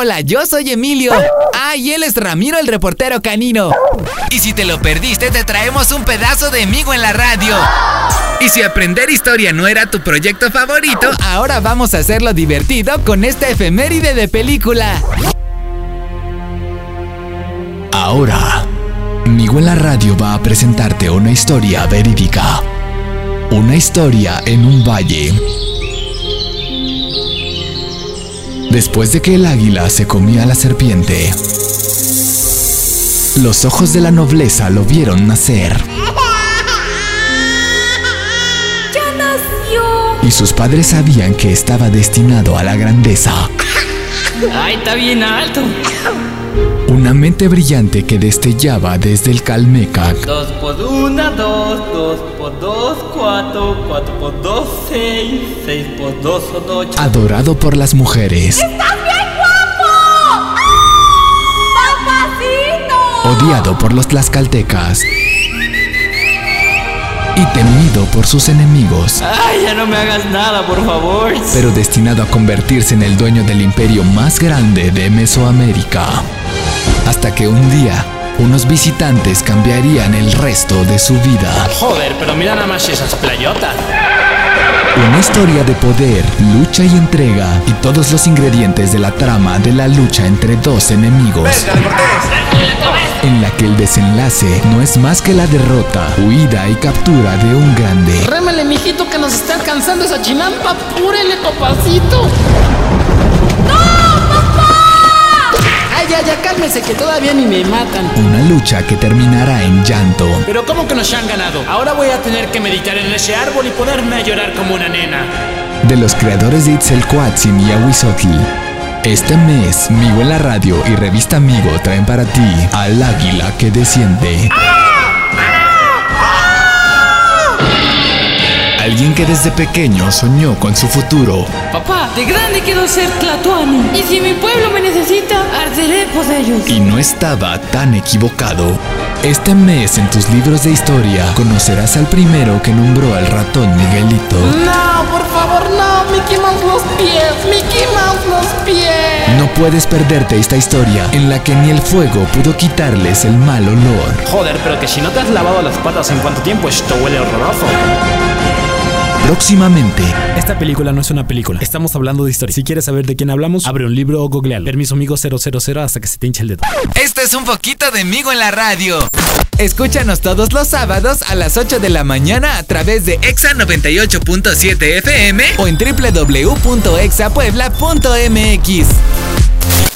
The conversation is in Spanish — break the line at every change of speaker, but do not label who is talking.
Hola, yo soy Emilio. Ah, y él es Ramiro, el reportero canino. Y si te lo perdiste, te traemos un pedazo de amigo en la radio. Y si aprender historia no era tu proyecto favorito, ahora vamos a hacerlo divertido con esta efeméride de película.
Ahora, Migo en la radio va a presentarte una historia verídica. Una historia en un valle. Después de que el águila se comía a la serpiente, los ojos de la nobleza lo vieron nacer.
¡Ya nació!
Y sus padres sabían que estaba destinado a la grandeza.
¡Ay, está bien alto!
Una mente brillante que destellaba desde el Calmecac.
Dos por una, dos, dos por dos, cuatro, cuatro por dos, seis, seis por dos son ocho.
Adorado por las mujeres.
¡Estás bien guapo! ¡Papacito!
Odiado por los tlaxcaltecas. Y temido por sus enemigos.
¡Ay, ya no me hagas nada, por favor!
Pero destinado a convertirse en el dueño del imperio más grande de Mesoamérica. Hasta que un día, unos visitantes cambiarían el resto de su vida.
Joder, pero mira nada más esas playotas.
Una historia de poder, lucha y entrega y todos los ingredientes de la trama de la lucha entre dos enemigos. En la que el desenlace no es más que la derrota, huida y captura de un grande.
Rémele, mijito, que nos está alcanzando esa chinampa. Púrele, papacito. Ya, ya, cálmese, que todavía ni me matan.
Una lucha que terminará en llanto.
Pero ¿cómo que nos han ganado? Ahora voy a tener que meditar en ese árbol y ponerme a llorar como una nena.
De los creadores de Itzelcoatzin y Ahuizotl. Este mes, Migo en la radio y Revista Amigo traen para ti al águila que desciende. Alguien que desde pequeño soñó con su futuro
Papá, de grande quiero ser Tlatuani. Y si mi pueblo me necesita, ellos.
y no estaba tan equivocado. Este mes en tus libros de historia conocerás al primero que nombró al ratón Miguelito.
No, por favor, no. Mickey Mouse los pies. Mickey Mouse los pies.
No puedes perderte esta historia en la que ni el fuego pudo quitarles el mal olor.
Joder, pero que si no te has lavado las patas en cuánto tiempo, esto huele horroroso.
Próximamente,
Esta película no es una película. Estamos hablando de historia. Si quieres saber de quién hablamos, abre un libro o googlealo. Permiso amigo 000 hasta que se te hinche el dedo.
Esto es un poquito de Migo en la radio. Escúchanos todos los sábados a las 8 de la mañana a través de Exa 98.7 FM o en www.exapuebla.mx.